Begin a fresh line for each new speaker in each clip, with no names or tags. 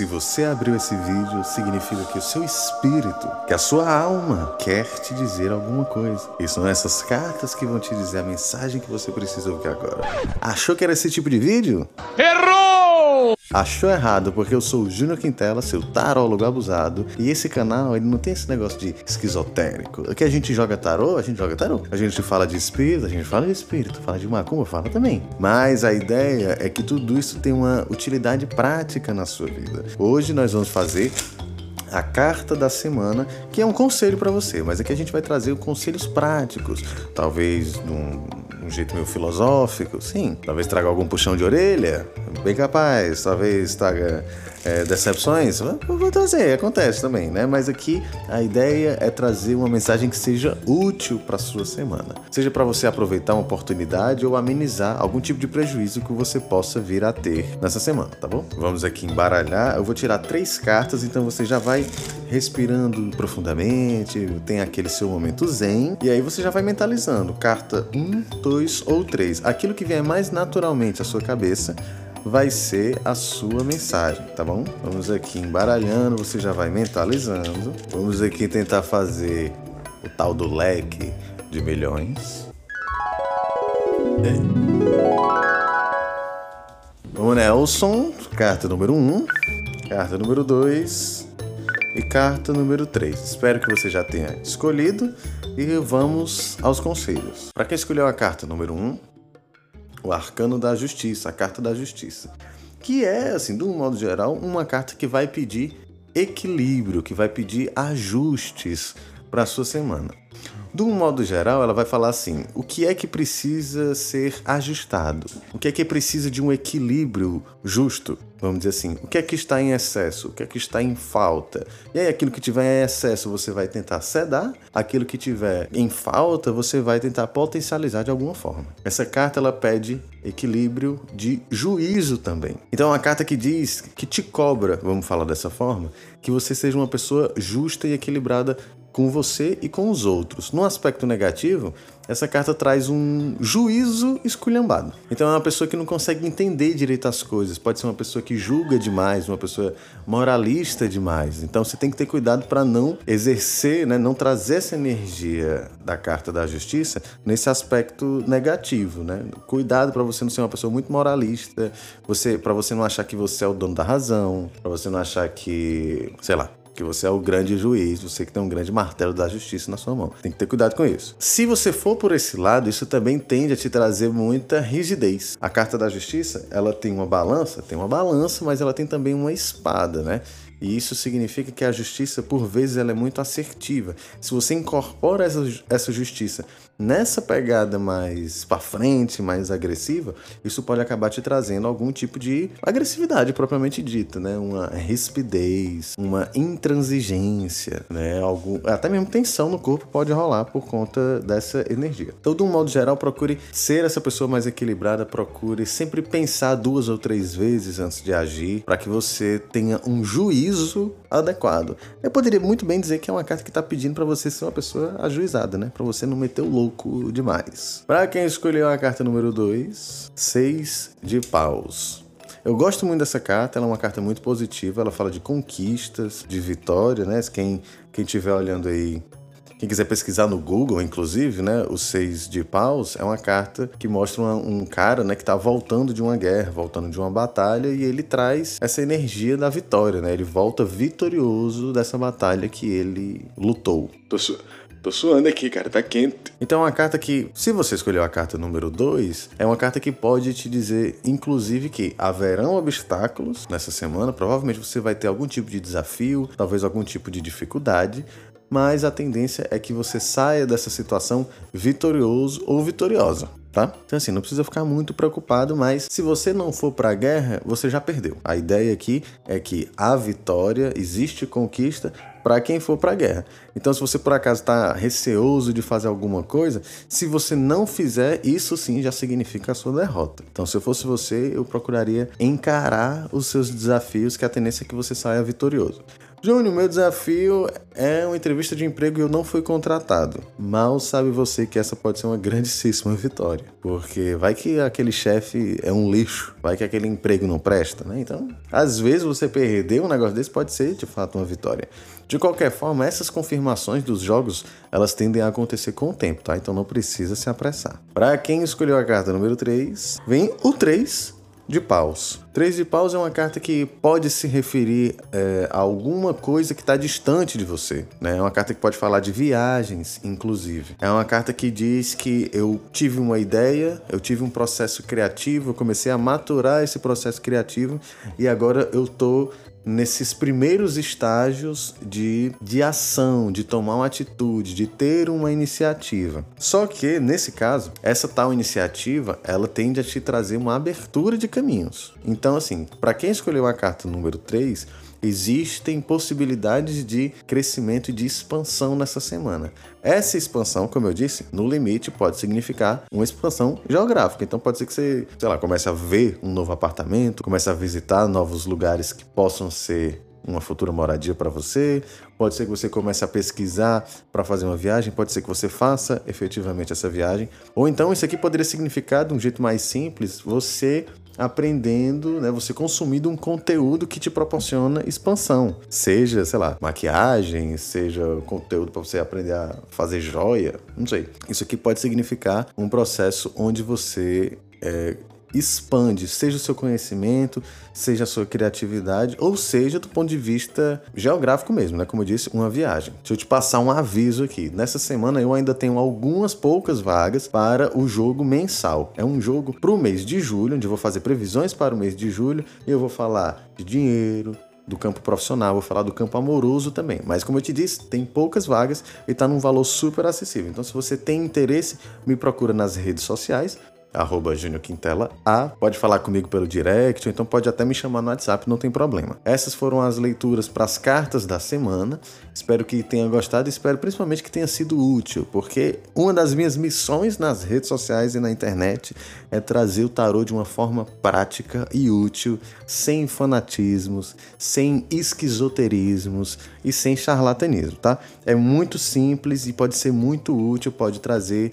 Se você abriu esse vídeo, significa que o seu espírito, que a sua alma quer te dizer alguma coisa. E são essas cartas que vão te dizer a mensagem que você precisa ouvir agora. Achou que era esse tipo de vídeo?
Errou!
Achou errado, porque eu sou o Júnior Quintela, seu tarólogo abusado, e esse canal ele não tem esse negócio de esquizotérico. Aqui a gente joga tarô, a gente joga tarô. A gente fala de espírito, a gente fala de espírito. Fala de macumba, fala também. Mas a ideia é que tudo isso tem uma utilidade prática na sua vida. Hoje nós vamos fazer a carta da semana, que é um conselho para você, mas aqui a gente vai trazer conselhos práticos, talvez num, num jeito meio filosófico, sim, talvez traga algum puxão de orelha, bem capaz, talvez traga é, decepções, vou trazer, acontece também, né? Mas aqui a ideia é trazer uma mensagem que seja útil para sua semana, seja para você aproveitar uma oportunidade ou amenizar algum tipo de prejuízo que você possa vir a ter nessa semana, tá bom? Vamos aqui embaralhar. Eu vou tirar três cartas, então você já vai respirando profundamente, tem aquele seu momento zen, e aí você já vai mentalizando. Carta 1, 2 ou 3. Aquilo que vier mais naturalmente à sua cabeça vai ser a sua mensagem, tá bom? Vamos aqui embaralhando, você já vai mentalizando. Vamos aqui tentar fazer o tal do leque de milhões. O Nelson, carta número 1, um, carta número 2 e carta número 3. Espero que você já tenha escolhido e vamos aos conselhos. Para quem escolheu a carta número 1, um, o Arcano da Justiça, a Carta da Justiça, que é, assim, de um modo geral, uma carta que vai pedir equilíbrio, que vai pedir ajustes para a sua semana. De um modo geral, ela vai falar assim: o que é que precisa ser ajustado? O que é que precisa de um equilíbrio justo? Vamos dizer assim, o que é que está em excesso? O que é que está em falta? E aí, aquilo que tiver em excesso, você vai tentar sedar, aquilo que tiver em falta, você vai tentar potencializar de alguma forma. Essa carta ela pede equilíbrio de juízo também. Então, é uma carta que diz que te cobra, vamos falar dessa forma, que você seja uma pessoa justa e equilibrada com você e com os outros. No aspecto negativo, essa carta traz um juízo esculhambado. Então é uma pessoa que não consegue entender direito as coisas, pode ser uma pessoa que julga demais, uma pessoa moralista demais. Então você tem que ter cuidado para não exercer, né, não trazer essa energia da carta da justiça nesse aspecto negativo, né? Cuidado para você não ser uma pessoa muito moralista, você para você não achar que você é o dono da razão, para você não achar que, sei lá, que você é o grande juiz, você que tem um grande martelo da justiça na sua mão. Tem que ter cuidado com isso. Se você for por esse lado, isso também tende a te trazer muita rigidez. A carta da justiça, ela tem uma balança, tem uma balança, mas ela tem também uma espada, né? E isso significa que a justiça, por vezes, ela é muito assertiva. Se você incorpora essa, essa justiça nessa pegada mais para frente, mais agressiva, isso pode acabar te trazendo algum tipo de agressividade propriamente dita, né? Uma rispidez, uma intransigência, né? Algum, até mesmo tensão no corpo pode rolar por conta dessa energia. Então, de um modo geral, procure ser essa pessoa mais equilibrada, procure sempre pensar duas ou três vezes antes de agir, para que você tenha um juízo adequado. Eu poderia muito bem dizer que é uma carta que está pedindo para você ser uma pessoa ajuizada, né? Para você não meter o louco demais. Para quem escolheu a carta número 2, seis de paus. Eu gosto muito dessa carta, ela é uma carta muito positiva, ela fala de conquistas, de vitória, né? Quem quem estiver olhando aí quem quiser pesquisar no Google, inclusive, né, o Seis de Paus é uma carta que mostra uma, um cara, né, que está voltando de uma guerra, voltando de uma batalha e ele traz essa energia da vitória, né? Ele volta vitorioso dessa batalha que ele lutou. Tô, su Tô suando aqui, cara, tá quente. Então é uma carta que, se você escolheu a carta número 2, é uma carta que pode te dizer, inclusive, que haverão obstáculos nessa semana. Provavelmente você vai ter algum tipo de desafio, talvez algum tipo de dificuldade, mas a tendência é que você saia dessa situação vitorioso ou vitoriosa tá? Então assim, não precisa ficar muito preocupado, mas se você não for para a guerra, você já perdeu. A ideia aqui é que a vitória, existe conquista para quem for para a guerra. Então, se você por acaso está receoso de fazer alguma coisa, se você não fizer, isso sim já significa a sua derrota. Então, se eu fosse você, eu procuraria encarar os seus desafios, que a tendência é que você saia vitorioso. Júnior, meu desafio é uma entrevista de emprego e eu não fui contratado. Mal sabe você que essa pode ser uma grandíssima vitória. Porque vai que aquele chefe é um lixo, vai que aquele emprego não presta, né? Então, às vezes você perder um negócio desse pode ser de fato uma vitória. De qualquer forma, essas confirmações dos jogos, elas tendem a acontecer com o tempo, tá? Então não precisa se apressar. Para quem escolheu a carta número 3, vem o 3 de paus. Três de paus é uma carta que pode se referir é, a alguma coisa que está distante de você. Né? É uma carta que pode falar de viagens, inclusive. É uma carta que diz que eu tive uma ideia, eu tive um processo criativo, eu comecei a maturar esse processo criativo e agora eu estou nesses primeiros estágios de, de ação, de tomar uma atitude, de ter uma iniciativa. Só que, nesse caso, essa tal iniciativa, ela tende a te trazer uma abertura de caminhos. Então, assim, para quem escolheu a carta número 3, existem possibilidades de crescimento e de expansão nessa semana. Essa expansão, como eu disse, no limite pode significar uma expansão geográfica. Então pode ser que você, sei lá, comece a ver um novo apartamento, comece a visitar novos lugares que possam ser uma futura moradia para você, pode ser que você comece a pesquisar para fazer uma viagem, pode ser que você faça efetivamente essa viagem, ou então isso aqui poderia significar de um jeito mais simples, você aprendendo, né, você consumindo um conteúdo que te proporciona expansão, seja, sei lá, maquiagem, seja conteúdo para você aprender a fazer joia, não sei. Isso aqui pode significar um processo onde você é, expande, seja o seu conhecimento, seja a sua criatividade, ou seja do ponto de vista geográfico mesmo, né? Como eu disse, uma viagem. Deixa eu te passar um aviso aqui. Nessa semana eu ainda tenho algumas poucas vagas para o jogo mensal. É um jogo para o mês de julho, onde eu vou fazer previsões para o mês de julho e eu vou falar de dinheiro, do campo profissional, vou falar do campo amoroso também. Mas como eu te disse, tem poucas vagas e está num valor super acessível. Então, se você tem interesse, me procura nas redes sociais arroba Júnior Quintela A. Pode falar comigo pelo direct, ou então pode até me chamar no WhatsApp, não tem problema. Essas foram as leituras para as cartas da semana. Espero que tenha gostado e espero principalmente que tenha sido útil, porque uma das minhas missões nas redes sociais e na internet é trazer o tarô de uma forma prática e útil, sem fanatismos, sem esquizoterismos e sem charlatanismo, tá? É muito simples e pode ser muito útil, pode trazer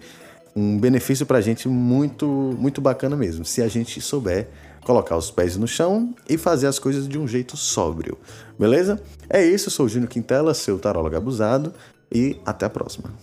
um benefício para a gente muito, muito bacana mesmo, se a gente souber colocar os pés no chão e fazer as coisas de um jeito sóbrio, beleza? É isso, eu sou o Júnior Quintela, seu tarólogo abusado, e até a próxima.